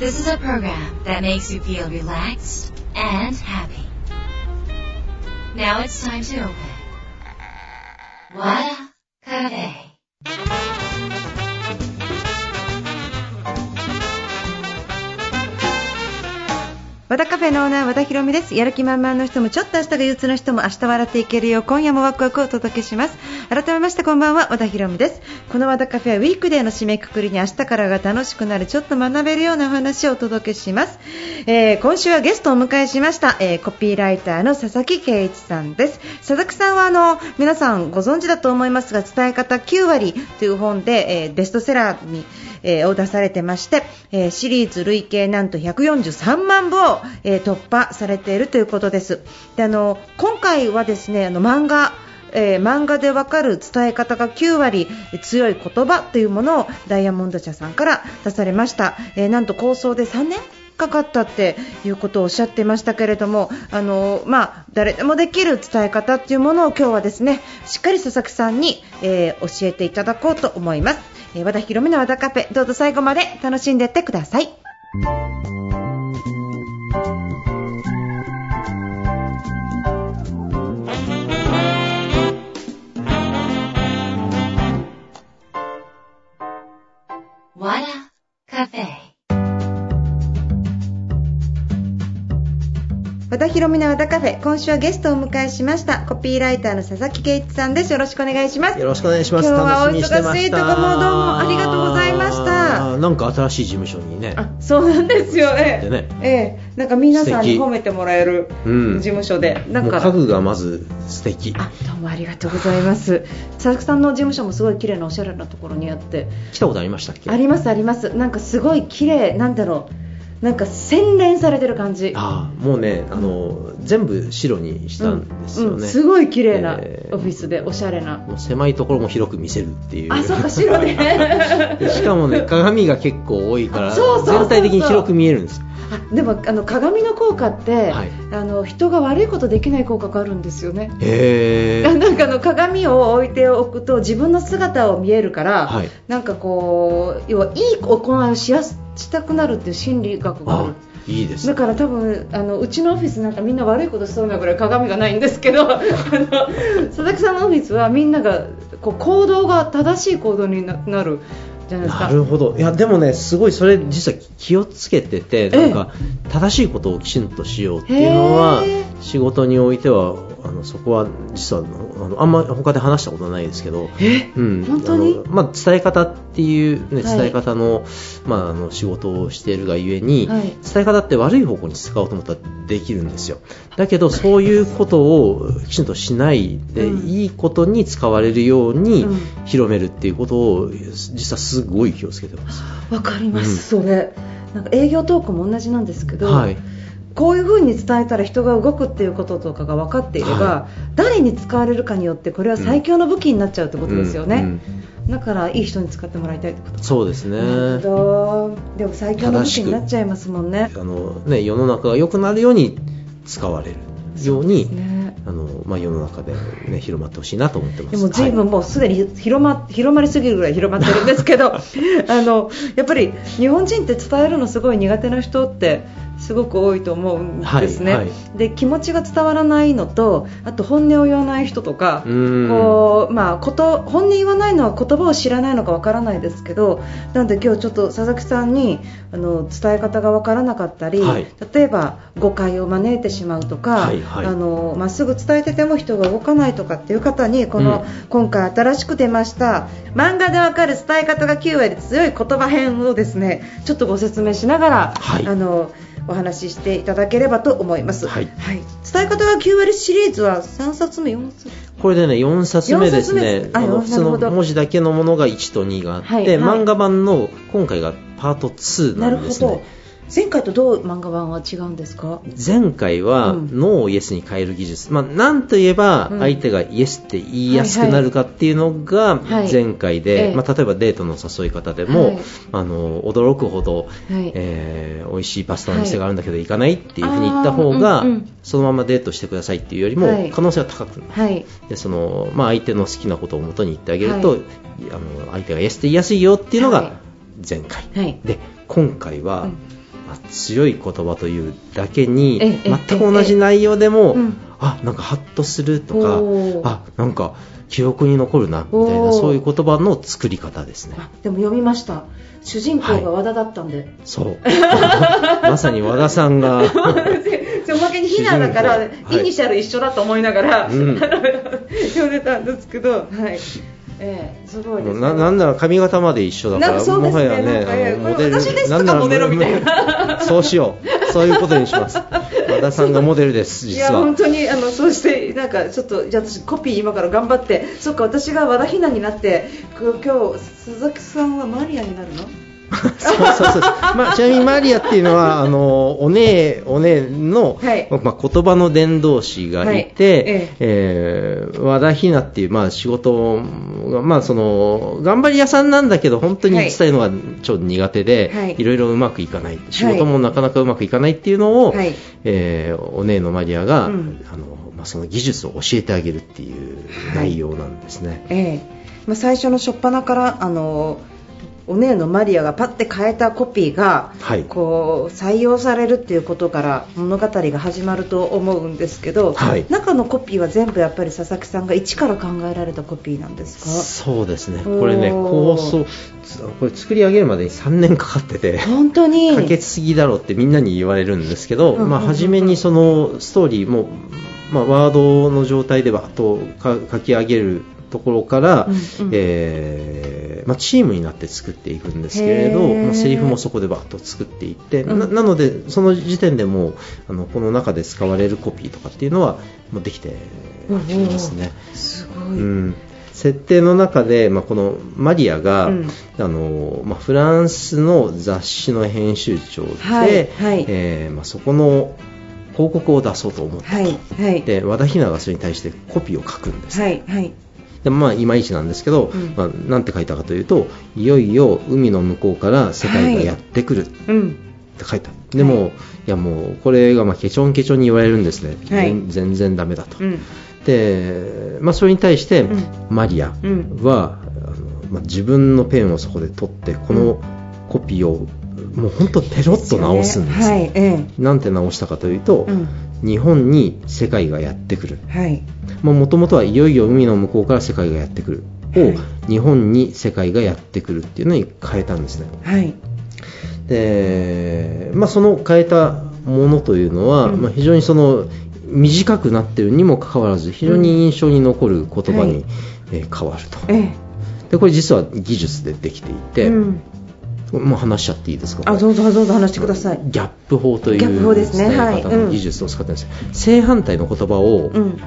This is a program that makes you feel relaxed and happy. Now it's time to open. What a cafe. 和田カフェのオーナー和田博美です。やる気満々の人もちょっと明日が憂鬱な人も明日笑っていけるよ。う今夜もワクワクをお届けします。改めましてこんばんは和田博美です。この和田カフェはウィークデーの締めくくりに明日からが楽しくなるちょっと学べるようなお話をお届けします、えー今週はゲストをお迎えしました、えーコピーライターの佐々木圭一さんです。佐々木さんはあの皆さんご存知だと思いますが伝え方9割という本で、えーベストセラーにえーを出されてまして、えーシリーズ累計なんと143万部を、えー突破されているということです。であの今回はですねあの漫画えー漫画でわかる伝え方が9割強い言葉というものをダイヤモンド社さんから出されました、えーなんと構想で3年かかったっていうことをおっしゃってましたけれども、あのまあ、誰でもできる伝え方っていうものを今日はですねしっかり佐々木さんに、えー教えていただこうと思います、えー和田博美の和田カフェどうぞ最後まで楽しんでってください和田カフェ。和田博美の和田カフェ今週はゲストをお迎えしましたコピーライターの佐々木圭一さんです。よろしくお願いします。よろしくお願いします。今日はお忙しいとこもどうもありがとうございました。なんか新しい事務所にね。あそうなんですよ、ええでね。ええ。なんか皆さんに褒めてもらえるうん。事務所で、なんもうか家具がまず素敵。あどうもありがとうございます。佐々木さんの事務所もすごい綺麗なおしゃれなところにあって。来たことありましたっけ？ありますあります。なんかすごい綺麗なんだろうなんか洗練されてる感じあーもうね、あの、全部白にしたんですよね。うんうんすごい綺麗なえーオフィスでおしゃれな、もう狭いところも広く見せるっていう。あそうか白で でしかもね、鏡が結構多いから、全体的に広く見えるんですよ。あでもあの鏡の効果って、はいあの人が悪いことできない効果があるんですよねへー。なんかあの鏡を置いておくと自分の姿を見えるから、はいなんかこう要はいい行いをしやすしたくなるっていう心理学があるあ、いいですね。だから多分あのうちのオフィスなんかみんな悪いことしそうなぐらい鏡がないんですけど あの佐々木さんのオフィスはみんながこう行動が正しい行動にななるじゃないですかなるほど。いや、でもね、すごいそれ実は気をつけてて、なんか、正しいことをきちんとしようっていうのはへ、仕事においては、あの、そこは実は、あの、あんま他で話したことないですけど、え？うん。本当に？まあ、伝え方っていうね、はい。伝え方の、まあ、あの、仕事をしているがゆえに、はい。伝え方って悪い方向に使おうと思ったらできるんですよ。だけど、そういうことをきちんとしないで、うん。いいことに使われるようにうん。広めるっていうことを、実はすごい気をつけてます。わかります、それ。なんか営業トークも同じなんですけど、はい。こういう風に伝えたら人が動くっていうこととかが分かっていれば、は誰に使われるかによってこれは最強の武器になっちゃうってことですよね、うんうん。だからいい人に使ってもらいたいってこと。そうですね。でも最強の武器になっちゃいますもんね。あのね、世の中が良くなるように使われるように、ねあのまあ、世の中で、ね、広まってほしいなと思ってます。でも随分はいもうすでに広ま広まりすぎるぐらい広まってるんですけど あのやっぱり日本人って伝えるのすごい苦手な人ってすごく多いと思うんですね、はいはい。で気持ちが伝わらないのとあと本音を言わない人とかうん。こう、まあ、こと本音言わないのは言葉を知らないのかわからないですけどなので今日ちょっと佐々木さんにあの伝え方がわからなかったり、はい。例えば誤解を招いてしまうとか、はいはい。あのまっすぐ伝えてても人が動かないとかっていう方にこの、うん。今回新しく出ました漫画でわかる伝え方が9割強い言葉編をですねちょっとご説明しながら、はい。あのお話ししていただければと思います、はい。伝え方が9割シリーズは3冊目4冊？目これでね、4冊目ですね。あの普通の文字だけのものが1と2があって、はいはい。漫画版の今回がパート2なるほどなんですね。前回とどう漫画版は違うんですか？前回はうん。ノーをイエスに変える技術、まあ、なんと言えばうん。相手がイエスって言いやすくなるかっていうのがはい前回で、ええ。まあ、例えばデートの誘い方でも、はい。あの驚くほど、はい。えー美味しいパスタの店があるんだけど行かないっていうふうに言った方あが、そのままデートしてくださいっていうよりも、はい。可能性は高くなる。はい。でそのまあ、相手の好きなことを元に言ってあげると、はい。あの相手がイエスって言いやすいよっていうのはい。が前回、はい。で今回は、うんまあ強い言葉というだけにええ全く同じ内容でも、うん。あなんかハッとするとかあなんか記憶に残るなみたいなそういう言葉の作り方ですね。あでも読みました。主人公が和田だったんで、そう。まさに和田さんが おまけにひなだから、イニシャル一緒だと思いながら、うん。読んでたんですけど、はいええすごいです、ね、ななんなら髪型まで一緒だからね。もはやねあのモデル私ですとかモデルみたいな。そうしよう。そういうことにします。和田さんがモデルですいや実は。本当にあのそうしてなんかちょっとじゃあ私コピー今から頑張って。そっか私が和田ひなになってく今日鈴木さんはマリアになるの？そうそうそう、まあ、ちなみにマリアっていうのはあのお姉お姉の、はい。まあ、言葉の伝道師がいて、はい。ええ。ー和田ひなっていう、まあ、仕事が、まあ、その頑張り屋さんなんだけど本当に伝えるのがちょっと苦手で、はい。い、ろいろうまくいかない仕事もなかなかうまくいかないっていうのを、はい。えーお姉のマリアが、うん。あのまあ、その技術を教えてあげるっていう内容なんですね。ええ。まあ、最初の初っ端からあのお姉のマリアがパッて変えたコピーが、はい。こう採用されるっていうことから物語が始まると思うんですけど、はい。中のコピーは全部やっぱり佐々木さんが一から考えられたコピーなんですか？そうですね、これね、構想、つこれ作り上げるまでに3年かかってて、本当に。かけすぎだろうってみんなに言われるんですけど、まあ、初めにそのストーリーも、まあ、ワードの状態でバーッとか書き上げるところから、うんうん。えーまあ、チームになって作っていくんですけれど、まあ、セリフもそこでバーッと作っていって、うん。ななので、その時点でもうあのこの中で使われるコピーとかっていうのはもうできていますね。すごい、うん。設定の中で、まあ、このマリアが、うん。あのまあ、フランスの雑誌の編集長で、はいはい。えーまあ、そこの広告を出そうと思って、はいはい。で和田ひながそれに対してコピーを書くんです、はいはいでまあ、いまいちなんですけど、うん。まあ、なんて書いたかというといよいよ海の向こうから世界がやってくる。ってうん書いた、でも、い、やもうこれがまあケチョンケチョンに言われるんですね、はい。全全然ダメだと。うん。で、まあ、それに対して、うん。マリアは、うん。あのまあ、自分のペンをそこで取ってこのコピーをもう本当ペロッと直すんですよ。はいえなんて直したかというと、えうん。日本に世界がやってくる。はい。もともとはいよいよ海の向こうから世界がやってくる。を、はい。日本に世界がやってくるっていうのに変えたんですね。はい。で、まあ、その変えたものというのは、うん。まあ、非常にその短くなっているにもかかわらず非常に印象に残る言葉に、はい。えー変わると。ええ。でこれ実は技術でできていて、うんもう話しちゃっていいですか？あどうぞどうぞ話してください。ギャップ法という方の技術を使ってるんですよ、正反対の言葉をうん。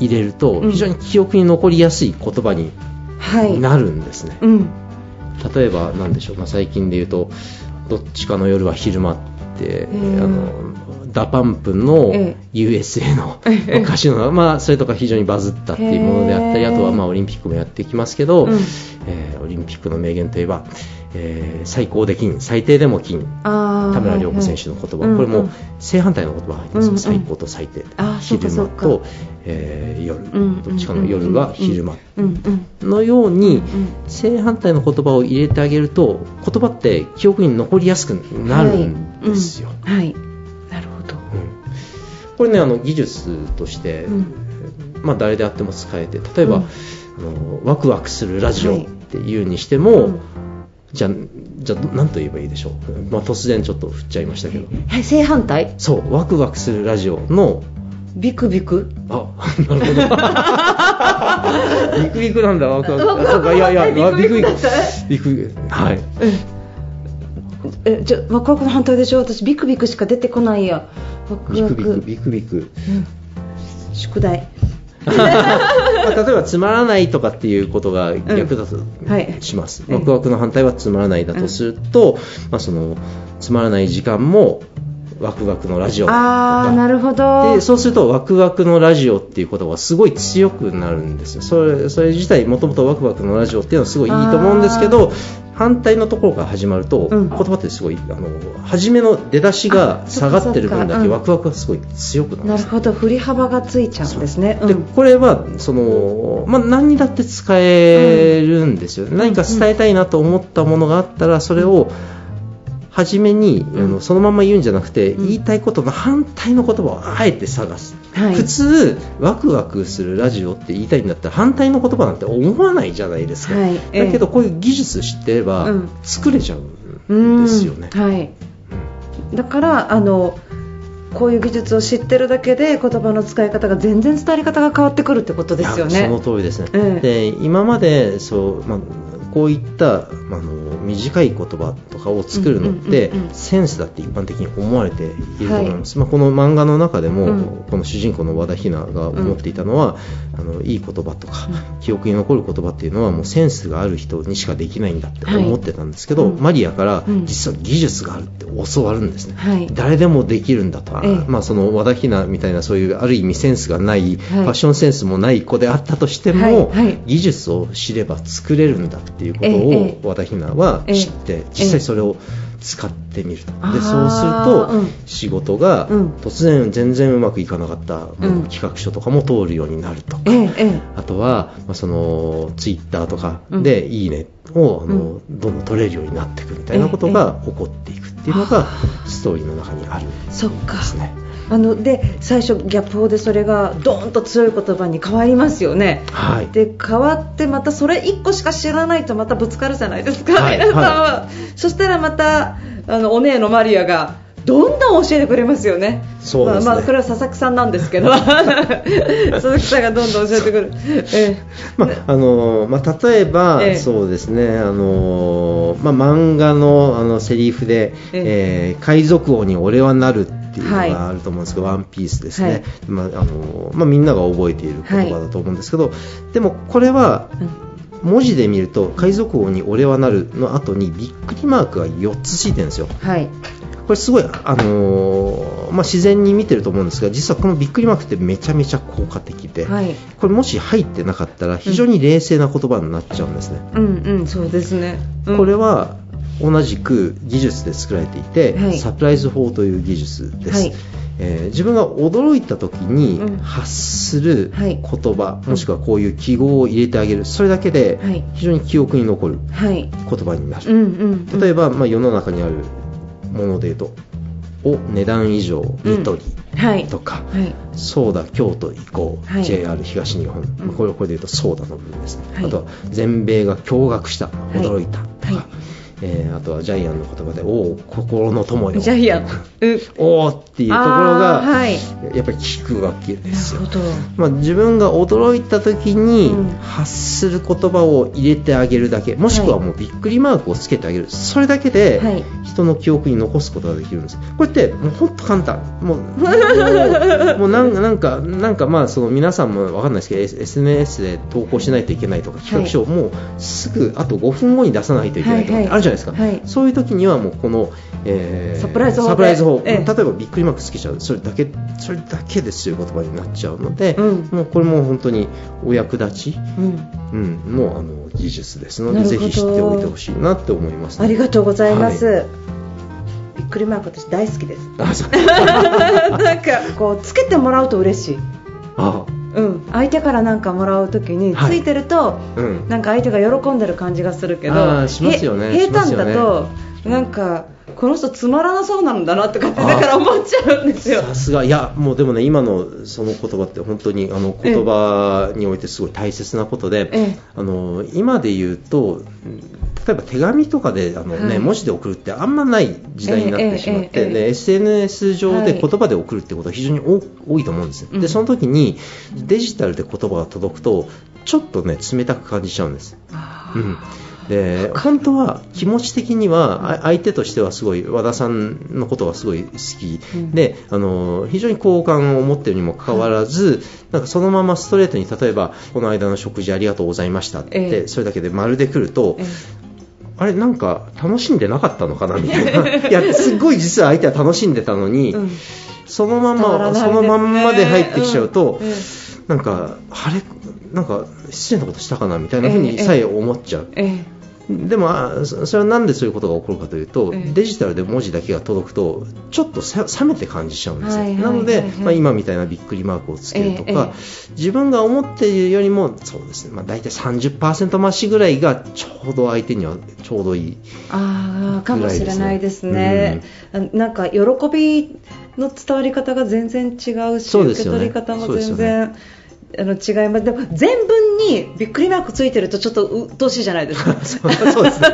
入れるとうん。非常に記憶に残りやすい言葉にはい。なるんですね、うん。例えば何でしょう、まあ、最近で言うとどっちかの夜は昼間って、ー。あの DA PUMP のえ USA のええ。歌詞の、まあ、それとか非常にバズったっていうものであったりあとはまあオリンピックもやっていきますけど、うん。えーオリンピックの名言といえば、えー最高で金最低でも金。田村亮子選手の言葉、はいはいこれもうんうん正反対の言葉が入ってるんですよ、うんうん。最高と最低。昼間と、えー夜、うんどっちかの夜が昼間。うんうんのように、うん正反対の言葉を入れてあげると言葉って記憶に残りやすくなるんですよ、はい、うんはい。なるほど。うん。これねあの技術として、うん。まあ、誰であっても使えて例えば、うん。あのワクワクするラジオはいっていうにしても、うんじゃあじゃあ何と言えばいいでしょう、まあ、突然ちょっと振っちゃいましたけどはい正反対？そうワクワクするラジオのビクビク？あ、なるほど。ビクビクなんだ、ワクワク。そうかいやいや、ビクビク。ビクビク。はい。えじゃワクワクの反対でしょ？私ビクビクしか出てこないやワクワクビクビク、ビクビク。うん宿題 まあ、例えば、つまらないとかっていうことが逆だとはい。します。はいワクワクの反対はつまらないだとすると、まあ、その、つまらない時間も、ワクワクのラジオとか。ああなるほど。でそうするとワクワクのラジオっていう言葉がすごい強くなるんですよ。それそれ自体もともとワクワクのラジオっていうのはすごいいいと思うんですけど反対のところから始まると、うん。言葉ってすごいあの初めの出だしがあ下がってる分だけワクワクがすごい強くなるんですなるほど。振り幅がついちゃうんですね。でう。ん。これはその、まあ、何にだって使えるんですよ、何か伝えたいなと思ったものがあったらそれを初めに、うん。あのそのまま言うんじゃなくて、うん。言いたいことの反対の言葉をあえて探す、はい。普通ワクワクするラジオって言いたいんだったら反対の言葉なんて思わないじゃないですか、はい。ええだけどこういう技術知ってればうん。作れちゃううんんですよね、はい、だからあのこういう技術を知ってるだけで言葉の使い方が全然伝わり方が変わってくるってことですよいやそのね。通りですね、ええで今までそう、まあ、こういったあの短い言葉とかを作るのって、センスだって一般的に思われていると思います、まあ、この漫画の中でも、うん。この主人公の和田ひなが思っていたのは、あのいい言葉とか、記憶に残る言葉っていうのはもうセンスがある人にしかできないんだって思ってたんですけど、はい。うん。マリアからうん。実は技術があるって教わるんですね、はい。誰でもできるんだと、ええ。まあ、その和田ひなみたいなそういうある意味センスがない、ファッションセンスもない子であったとしても、はい。はい。技術を知れば作れるんだっていうことええ。を和田ひなは知って、実際それを使ってみると、でそうすると、うん。仕事がうん。突然全然うまくいかなかった、企画書とかも通るようになるとか、あとは、まあ、そのツイッターとかで「いいね」をあの、どんどん取れるようになっていくみたいなことが起こっていくっていうのがストーリーの中にあるんですね。あので最初ギャップ法でそれがドーンと強い言葉に変わりますよね。はい。で変わってまたそれ1個しか知らないとまたぶつかるじゃないですか、はい皆さんは、そしたらまたあのお姉のマリアがどんどん教えてくれますよね。そうですね。まあ、まあこれは佐々木さんなんですけど。佐々木さんがどんどん教えてくる、えまああのまあ、例えば、ええ。そうですね、あのまあ、漫画のあのセリフで、ええ。ー海賊王に俺はなるっていうのはいがあると思うんですけど、ワンピースですね、はい。まああのまあ、みんなが覚えている言葉だと思うんですけど、でもこれはうん。文字で見ると海賊王に俺はなるの後にびっくりマークが4つついてるんですよ。はい。これすごい、あのーまあ、自然に見てると思うんですが実はこのびっくりマークってめちゃめちゃ効果的で、はい。これもし入ってなかったら非常に冷静な言葉になっちゃうんですね、うんうんそうですね、うん。これは同じく技術で作られていて、はい。サプライズ法という技術です、はい。えー自分が驚いた時にうん。発するはい。言葉、もしくはこういう記号を入れてあげるそれだけではい。非常に記憶に残るはい。言葉になる、うんうん例えば、まあ、世の中にあるもので言うと「お値段以上ニトリ」はい。とか、はい。そうだ京都行こう、はい。JR 東日本、うん。これこれで言うとそうだの部分です。ね、はい。あとは全米が驚愕したい。驚いたとか、はいえーあとはジャイアンの言葉で「おお心の友よ」ジャイアン。うん。おおっていうところあが、ーはい。やっぱり聞くわけですよ。まあ、自分が驚いた時にうん。発する言葉を入れてあげるだけ。もしくはもうびっくりマークをつけてあげる。それだけではい。人の記憶に残すことができるんです。これってもう本当簡単。もう もうなんかなんかなんかまあその皆さんもわかんないですけど SNS で投稿しないといけないとか企画書をもうすぐあと5分後に出さないといけないとかあるじゃない。ですか、はいはい。そういう時にはもうこの、えーサプライズ法で。サプライズ法。ええ。例えばびっくりマークつけちゃう。それだけそれだけで強い言葉になっちゃうので、うん。もうこれも本当にお役立ち、うん。うん、のあの技術ですのでぜひ知っておいてほしいなって思います、ありがとうございます、はびっくりマーク私大好きです。あそう。なんかこうつけてもらうと嬉しいあ。うん。相手からなんかもらうときにつはい。いてると、うん。なんか相手が喜んでる感じがするけどねへ平坦だとなんかこの人つまらなそうなんだなとかってだから思っちゃうんですよ。さすが。いやもうでもね今のその言葉って本当にあの言葉においてすごい大切なことで、ええ。あの今で言うと例えば手紙とかであの、ねはい。文字で送るってあんまない時代になってしまって、ええええええ。で SNS 上ではい。言葉で送るってことは非常に多多いと思うんですでその時にデジタルで言葉が届くとちょっとね冷たく感じちゃうんです。うん、で本当は気持ち的にはあ相手としてはすごい和田さんのことがすごい好き、うん。であの非常に好感を持っているにもかかわらず、なんかそのままストレートに例えばこの間の食事ありがとうございましたって、ええ。それだけで丸で来ると、えあれなんか楽しんでなかったのかなみたいな。いやすごい実は相手は楽しんでたのに、うん。そのまま、ね。そのまんまで入ってきちゃうと、うん。えなんかあれなんか失礼なことしたかなみたいな風にさえ思っちゃう。ええでもあそそれはなんでそういうことが起こるかというと、ええ。デジタルで文字だけが届くとちょっとさ冷めて感じちゃうんですよ、なので、はいまあ、今みたいなびっくりマークをつけるとか、ええ。自分が思っているよりもそうですね、まあ、大体30%増しぐらいがちょうど相手にはちょうどいいああかもしれないですね。あなんか喜びの伝わり方が全然違うし、受け取り方も全よ然、あの違います。でも全文にびっくりマークついてるとちょっと鬱陶しいじゃないですか。そうですね。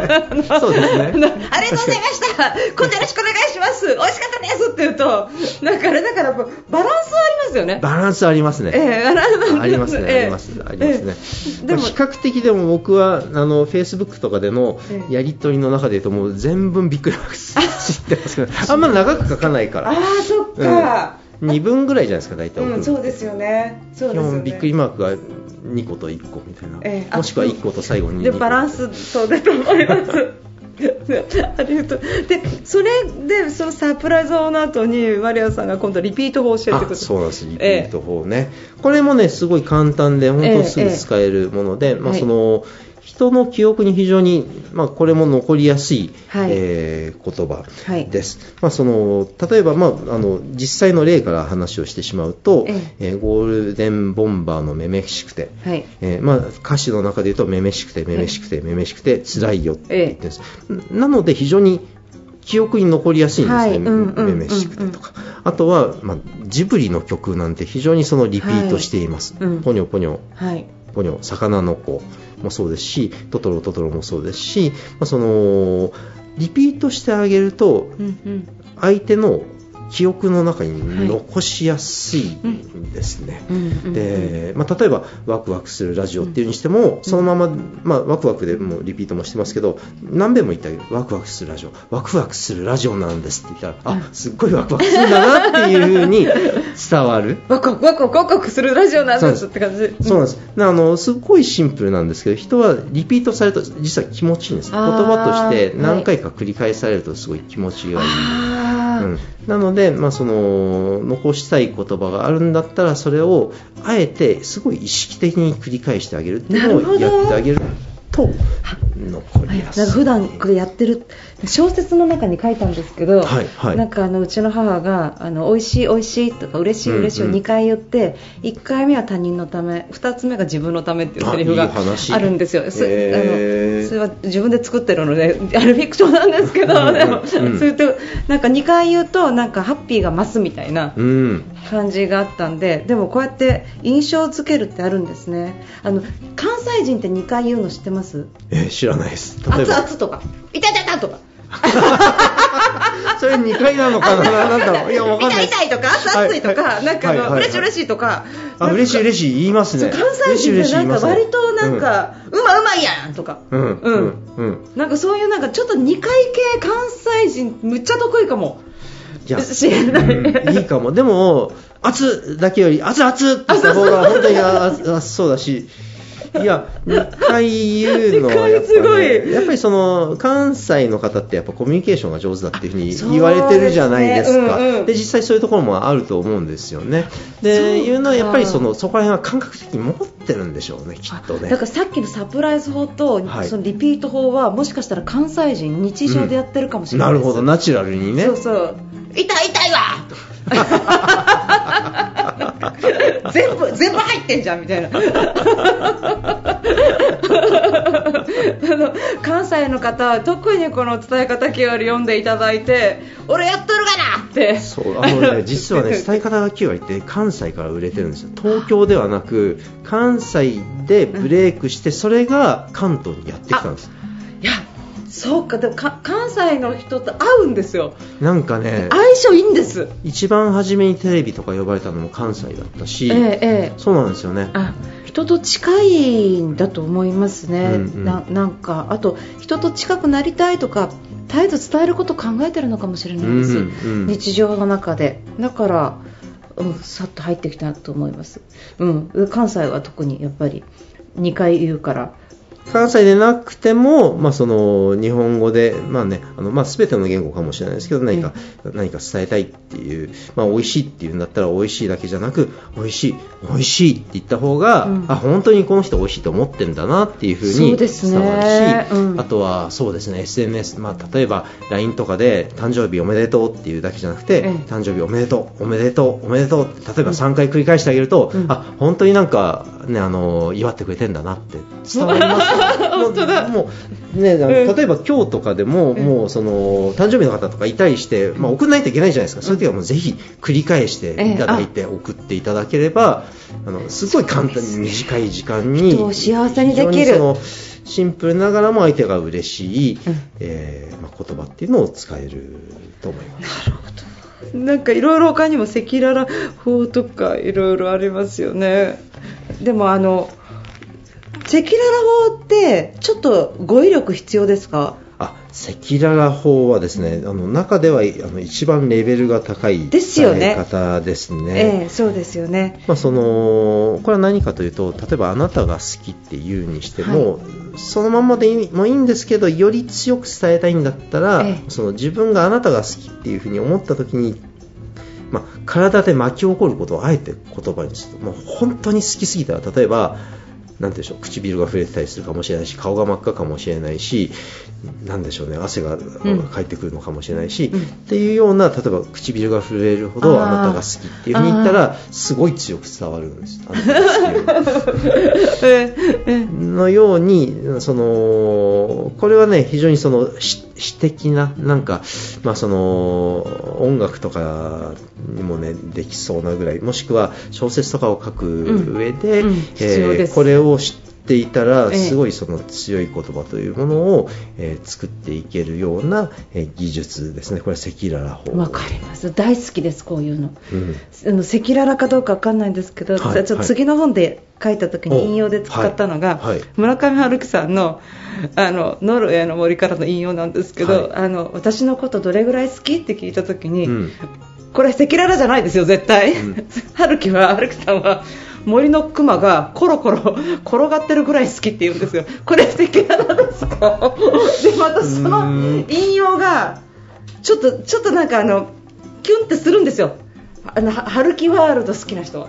そうですね。ありがとうございました。今度よろしくお願いします。美味しかったですって言うと、なんかあれだからバランスはありますよね。バランスありますね。ええバランスありますね、ええあります、ありますね。ええでも比較的でも僕は、あの、Facebook とかでのええやり取りの中で言うと、もう全文びっくりマーク知ってますけど、あんま長く書かないから。ああ、そっか。2分ぐらいじゃないですか、大体。うん、そうですよね。そうですよね。基本びっくりマークが2個と1個みたいな。ええあもしくは1個と最後に2で個。バランスそうだと思います。ありがとうでそれでそのサプライズの後にマリアさんが今度リピート法を教えてくあれたそうなんです、リピート法ね、これもね、すごい簡単で、本当すぐ使えるもので、まあ、はいその人の記憶に非常に、まあ、これも残りやすい、はい。えー言葉はい。です。まあ、その例えば、まあ、あの実際の例から話をしてしまうと、ええ。ーゴールデンボンバーのめめしくて、はい。えーまあ、歌詞の中で言うと、めめしくて、めめしくて、めめしくて、辛いよって言ってるんです。なので、非常に記憶に残りやすいんですね、めめしくてとか。あとは、まあ、ジブリの曲なんて非常にそのリピートしています。はい。うん。ポニョポニョ、はい。ポニョ、魚の子もそうですし、トトロトトロもそうですし、まあ、その、リピートしてあげると、相手の記憶の中はい。に残しやすいんですね。でまあ、例えばワクワクするラジオっていうにしても、そのまま、まあ、ワクワクでもうリピートもしてますけど何べんも言ってあげる。ワクワクするラジオ。ワクワクするラジオなんですって言ったら、あすっごいワクワクするんだなっていうふうに伝わる。ワクワクワクワクワクワクするラジオなんですって感じ。そうなんです。なあの、すっごいシンプルなんですけど、人はリピートされると実は気持ちいいんです。言葉として何回か繰り返されるとすごい気持ちがいい。うん、なので、まあ、その残したい言葉があるんだったらそれをあえてすごい意識的に繰り返してあげるっていうのをやってあげると残りやすい。なんか普段これやってる小説の中に書いたんですけど、はいはいなんかあのうちの母があの美味しい美味しいとか嬉しいうんうん嬉しいを2回言って、1回目は他人のため2つ目が自分のためっていうセリフがあるんですよ。そへーあのそれは自分で作ってるのであれフィクションなんですけど、うんうんでも、うんそれとなんか2回言うとなんかハッピーが増すみたいな。うん。感じがあったんででもこうやって印象付けるってあるんですねあの関西人って2回言うの知ってます？えー知らないです。例え熱ば。々とか痛い痛い痛いとか それ2回なのかな？なんだろう？いや、わかんない。痛い痛いとか熱々い。とか、はいなんかあの、嬉しい嬉しいとか。あ、嬉しい嬉しい言いますね。関西人ってなんか割となんか、か、うまうまいやんとか、うん、うん、うん。うん。なんかそういうなんかちょっと2回系関西人むっちゃ得意かも。いやい、うんいいかも。でも、熱だけより、熱々ってした方が本当にそうだし、いや、2回言うのはやっぱ、二回すごい。ね、やっぱりその、関西の方ってやっぱコミュニケーションが上手だっていうふうに言われてるじゃないですか。ですねうんうん。で、実際そういうところもあると思うんですよね。で、か。いうのはやっぱりその、そこら辺は感覚的に持ってるんでしょうね、きっとね。だからさっきのサプライズ法と、はい。そのリピート法はもしかしたら関西人日常でやってるかもしれなです、ないるほど、ナチュラルにね。そうそう。痛い痛いわ全部全部入ってんじゃんみたいなあの関西の方は特にこの伝え方9割読んでいただいて俺やっとるかなってそうあのね、実はね、伝え方が9割って関西から売れてるんですよ。東京ではなく、関西でブレイクして、それが関東にやってきたんです。いやそうかでもか関西の人と会うんですよ。なんかね、相性いいんです。一番初めにテレビとか呼ばれたのも関西だったし、ええええ。そうなんですよね。あ人と近いんだと思いますね、うんうん。ななんかあと人と近くなりたいとか絶えず伝えることを考えてるのかもしれないです、うんうん日常の中で。だから、うん、さっと入ってきたと思います、うん、関西は特にやっぱり2回言うから関西でなくても、まあ、その日本語で、まあねあのまあ、全ての言語かもしれないですけど何か,、何か伝えたいっていう、まあ、美味しいっていうんだったら美味しいだけじゃなく美味しい美味しいって言った方が、うん。あ本当にこの人美味しいと思ってんだなっていうふうに伝わるし、うん。あとはそうですね SNS、まあ、例えば LINE とかで誕生日おめでとうっていうだけじゃなくて、ええ。誕生日おめでとうおめでとうおめでとうって例えば3回繰り返してあげると、うん。あ本当になんか、ね、あの祝ってくれてんだなって伝わります本当だ。もうね、例えば今日とかでも、うん。もうその誕生日の方とかいたりして、まあ、送らないといけないじゃないですか、そういう時はもうぜひ繰り返していただいて送っていただければ、あのすごい簡単に短い時間に人を幸せにできる。シンプルながらも相手が嬉しい、うん。えーまあ、言葉っていうのを使えると思います。なんかいろいろ他にも赤裸々法とかいろいろありますよね。でもあの赤裸々法ってちょっと語彙力必要ですか？あ赤裸々法はですね、あの中ではあの一番レベルが高いですよね方ですえね。えそうですよね。まあ、そのこれは何かというと例えばあなたが好きって言うにしても、そのままでいいもいいんですけどより強く伝えたいんだったら、ええその自分があなたが好きっていうふうに思った時に、まあ、体で巻き起こることをあえて言葉にするともう本当に好きすぎたら例えばなんでしょう唇が触れてたりするかもしれないし顔が真っ赤かもしれないしなんでしょうね汗がん。返ってくるのかもしれないし、うん。っていうような例えば唇が触れるほどあなたが好きっていうふうに言ったらすごい強く伝わるんです。あなたが好きええ。のようにそのこれはね非常にその詩詩的ななんか、まあ、その音楽とかにもねできそうなぐらいもしくは小説とかを書く上で、うん。うん必要です。これを知っていたらええ。すごいその強い言葉というものを、えー作っていけるような、えー技術ですね。これは赤裸々法。わかります。大好きですこういうの。うん。あの赤裸々かどうかわかんないんですけど、はいちょっと次の本で書いた時に引用で使ったのが、おはいはい。村上春樹さんのあのノルウェーの森からの引用なんですけど、はい。あの私のことどれぐらい好きって聞いた時に、うん。これ赤裸々じゃないですよ絶対、うん。春樹は春樹さんは森のクマがコロコロ 転がってるぐらい好きって言うんですよ。これ赤裸々ですかでまたその引用がちょっとちょっとなんかあのキュンってするんですよ。あのは春樹ワールド好きな人は。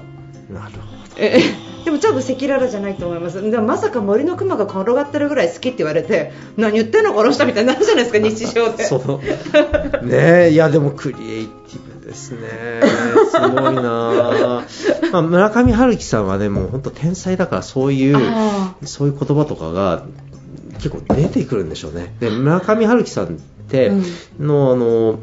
なるほど。えでもちょっと赤裸々じゃないと思います。でもまさか森のクマが転がってるぐらい好きって言われて何言ってんのこの人みたいになるじゃないですか日常で。ねえいやでもクリエイティブですね。すごいな。あ、まあ、村上春樹さんはねもう本当天才だからそういうあ。そういう言葉とかが結構出てくるんでしょうね。で村上春樹さんってうん。の、あの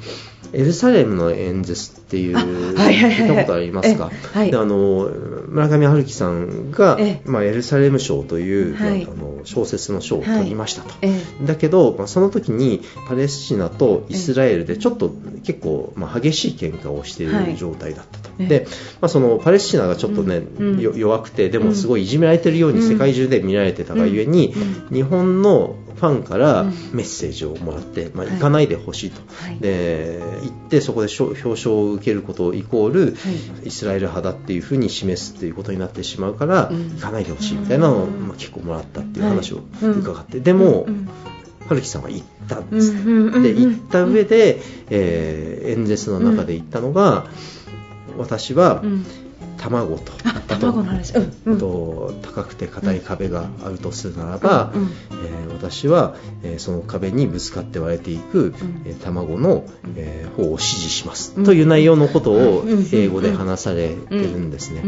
エルサレムの演説っていう、聞いたことありますか、えはい。であの村上春樹さんが、えまあ、エルサレム賞という、はい。まああの小説の賞を取りましたと、えだけど、まあ、その時にパレスチナとイスラエルでちょっと結構、まあ、激しい喧嘩をしていはい。る状態だったと、えで、まあ、そのパレスチナがちょっとね、うん。よ弱くてでもすごいいじめられてるように世界中で見られてたがゆえに、うん。日本のファンからうん。メッセージをもらって、まあ、はい。行かないでほしいと、はい。で行ってそこで表彰を受けることイコール、イスラエル派だっていうふうに示すっていうことになってしまうから、うん。行かないでほしいみたいなのを、うん。まあ、結構もらったっていう話を伺って、でも、うん。春樹さんは行ったんです、で行った上で、えー演説の中で言ったのが、私はうん卵と、あ卵の話。うんうん。あと高くて硬い壁があるとするならば、うんうん。えー私は、えーその壁にぶつかって割れていく、ん。えー卵の、えー方を支持します、うん。という内容のことをうん。英語で話されてるんですね。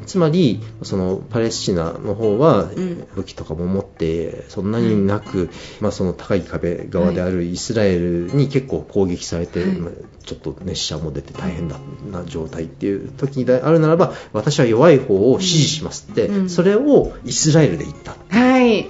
うんつまりそのパレスチナの方はん。武器とかも持ってそんなになく、まあ、その高い壁側であるイスラエルに結構攻撃されて、はい。まあちょっと熱射も出て大変だな状態っていう時であるならば私は弱い方を支持しますって、うん。それをイスラエルで言った。はい。こ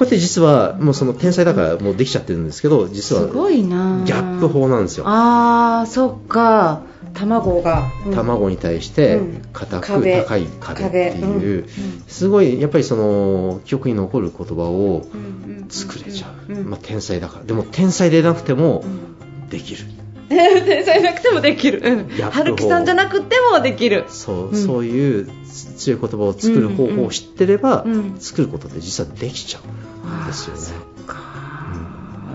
うやって実はもうその天才だからもうできちゃってるんですけど実はすごいな。ギャップ法なんですよ。ああそっか卵が、うん。卵に対してうん。硬く壁。高い壁っていう、壁。すごいやっぱりその記憶に残る言葉をうん。うん。作れちゃう、うん。まあ、天才だから。でも天才でなくてもうん。できる。天才なくてもできる、春樹さんじゃなくてもできる。そう、うん。そういう強い言葉を作る方法を知ってれば、うん。うん。作ることって実はできちゃうんですよね。か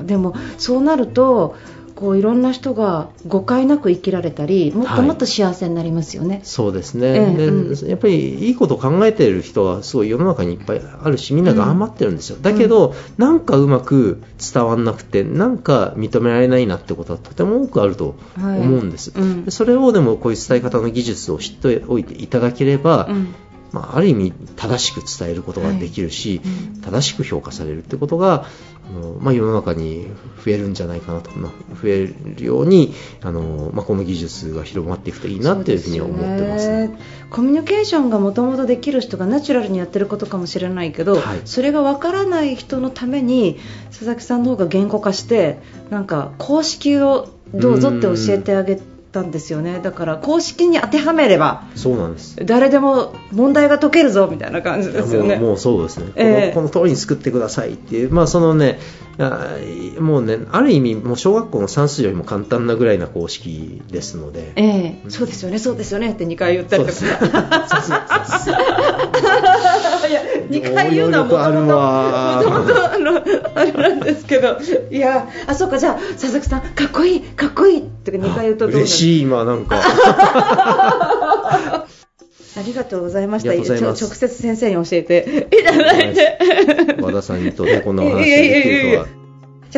でもそうなるとこういろんな人が誤解なく生きられたりもっともっと幸せになりますよね、そうですね、ええ。でうん。やっぱりいいことを考えている人はすごい世の中にいっぱいあるしみんな頑張ってるんですよ、だけど、なんかうまく伝わらなくてなんか認められないなってことはとても多くあると思うんです、はいうん。でそれをでもこういう伝え方の技術を知っておいていただければ、うんまあ、ある意味正しく伝えることができるし、はいうん。正しく評価されるってことがあの、まあ、世の中に増えるんじゃないかなと、まあ増えるようにあの、まあ、この技術が広まっていくといいなっていうふうには思ってますね。すねコミュニケーションがもともとできる人がナチュラルにやってることかもしれないけど、はい。それがわからない人のために佐々木さんの方が言語化してなんか公式をどうぞって教えてあげたんですよね。だから公式に当てはめればそうなんです。誰でも問題が解けるぞみたいな感じですよね。もうもうそうですね、ええ。このこの通りに作ってくださいっていう、まあそのね、あもうね、ある意味、もう小学校の算数よりも簡単なぐらいな公式ですので、ええ。そうですよね、そうですよねって2回言ったりとか、そうですさすがさすがいや2回言うのはもともとあのあれなんですけど、いや、あそうか、じゃあ佐々木さん、かっこいい、かっこいいって2回言うとどう嬉しい、今なんか。ありがとうございました。直接先生に教えていただいて。和田さんにとってこんなお話できるとは。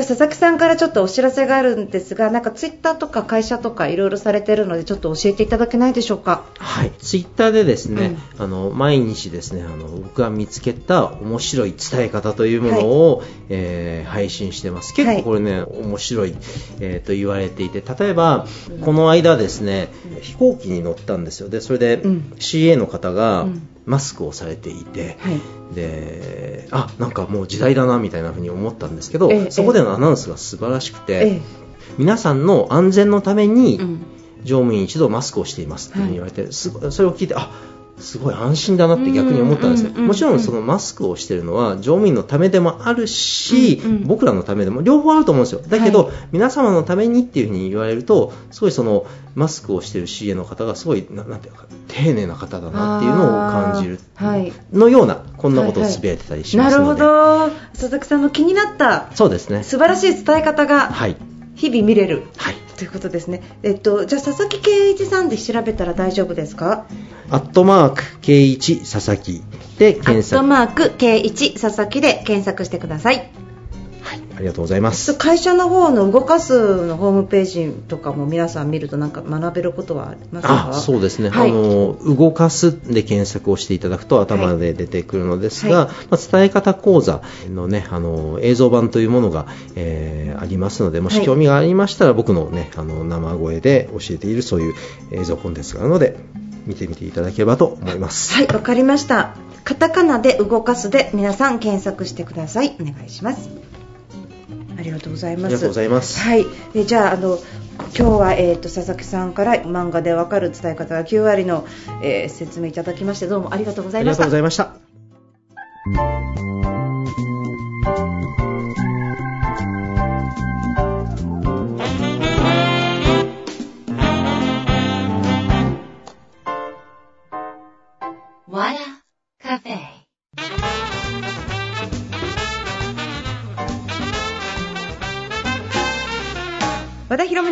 じゃあ佐々木さんからちょっとお知らせがあるんですが、なんかツイッターとか会社とかいろいろされてるので、ちょっと教えていただけないでしょうか？はい、ツイッターでですね、あの毎日ですねあの僕が見つけた面白い伝え方というものを、えー配信してます。結構これね、面白い、えーと言われていて、例えば、この間ですね、飛行機に乗ったんですよ。でそれで、うん。CA の方がうんマスクをされていて、はい。であなんかもう時代だなみたいな風に思ったんですけど、ええそこでのアナウンスが素晴らしくて、え皆さんの安全のために。乗務員一同マスクをしていますって言われて、それを聞いてあすごい安心だなって逆に思ったんですね。うんうんうんうんもちろんそのマスクをしてるのは乗務員のためでもあるし、うんうん。僕らのためでも両方あると思うんですよ。だけど、はい。皆様のためにっていうふうに言われるとすごいそのマスクをしてる CA の方がすごいななんていうか丁寧な方だなっていうのを感じる。はい。のようなこんなことをつぶやいてたりしまなるほすので、ど。佐々木さんの気になったそうですね。素晴らしい伝え方が。はい日々見れる。はいということですね。えっと、じゃあ佐々木圭一さんで調べたら大丈夫ですか？アットマーク K1 佐々木でアット検索マーク K1 佐々木で検索してください。はいありがとうございます会社の方の動かすのホームページとかも皆さん見るとなんか学べることはありますか？あそうですね、はいあの動かすで検索をしていただくと頭で出てくるのですが、はいまあ、伝え方講座の,、ね、あの映像版というものが、えーありますのでもしはい興味がありましたら、僕の,、ね、あの生声で教えているそういう映像コンテンツがあるので見てみていただければと思います。はい、わかりました。カタカナで動かすで皆さん検索してください。お願いします。ありがとうございます。ありがとうございますはい、えじゃああの今日はえっ、と佐々木さんから漫画でわかる伝え方が9割の、えー説明いただきましてどうもありがとうございましたありがとうご。ざいました。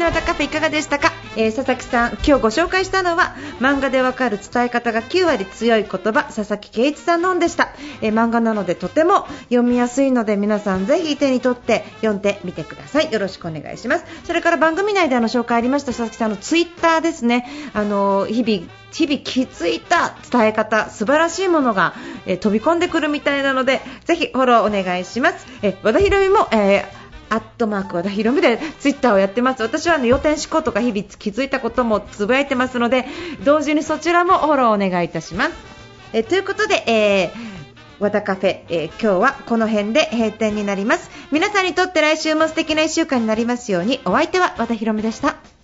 和田カフェいかがでしたか、えー佐々木さん今日ご紹介したのは漫画でわかる伝え方が9割強い言葉佐々木圭一さんの本でした、えー漫画なのでとても読みやすいので皆さんぜひ手に取って読んでみてください。よろしくお願いします。それから番組内であの紹介ありました佐々木さんのツイッターですね。あの日々日々気づいた伝え方素晴らしいものが、えー飛び込んでくるみたいなのでぜひフォローお願いします、え和田博美も、えーアットマーク和田ひろみでツイッターをやってます。私はあの予定思考とか日々気づいたこともつぶやいてますので、同時にそちらもフォローお願いいたします。えということで、えー和田カフェ、えー今日はこの辺で閉店になります。皆さんにとって来週も素敵な1週間になりますように、お相手は和田ひろみでした。